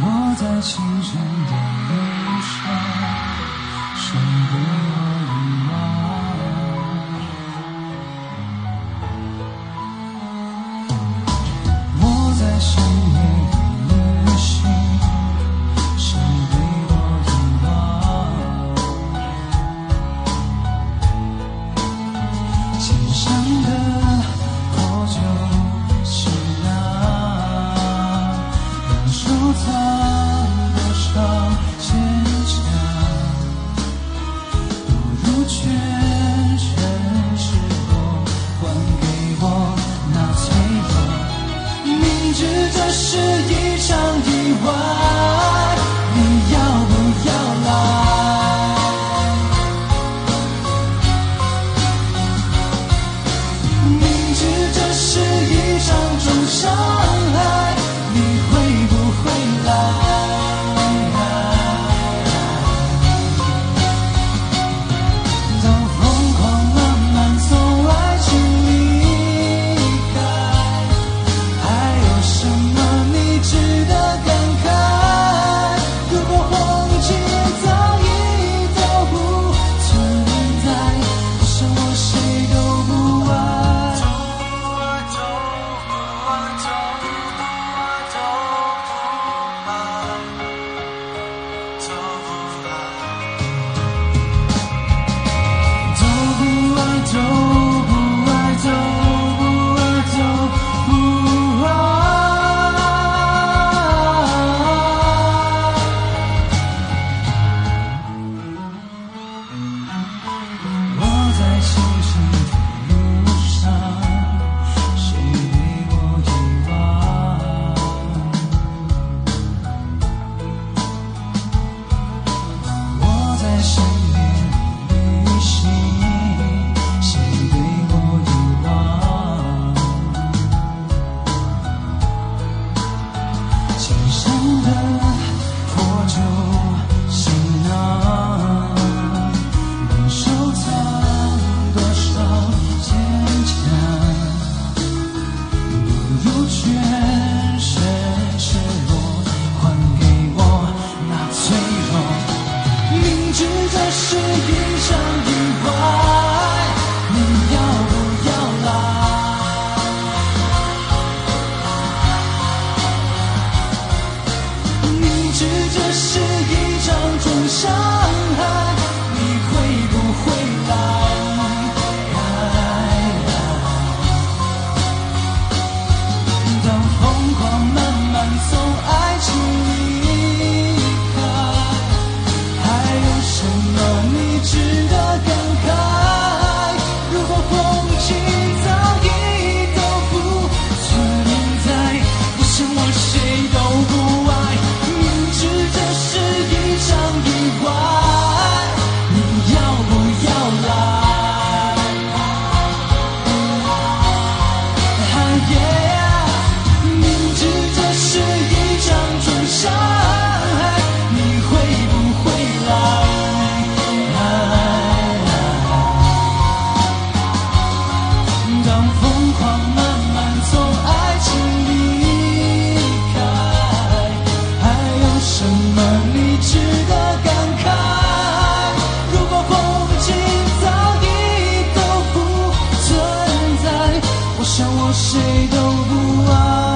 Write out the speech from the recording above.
我在清晨等你是一场意外。是一场重伤害，你会不会来？当疯狂慢慢从爱情离开，还有什么你值得。谁都不爱。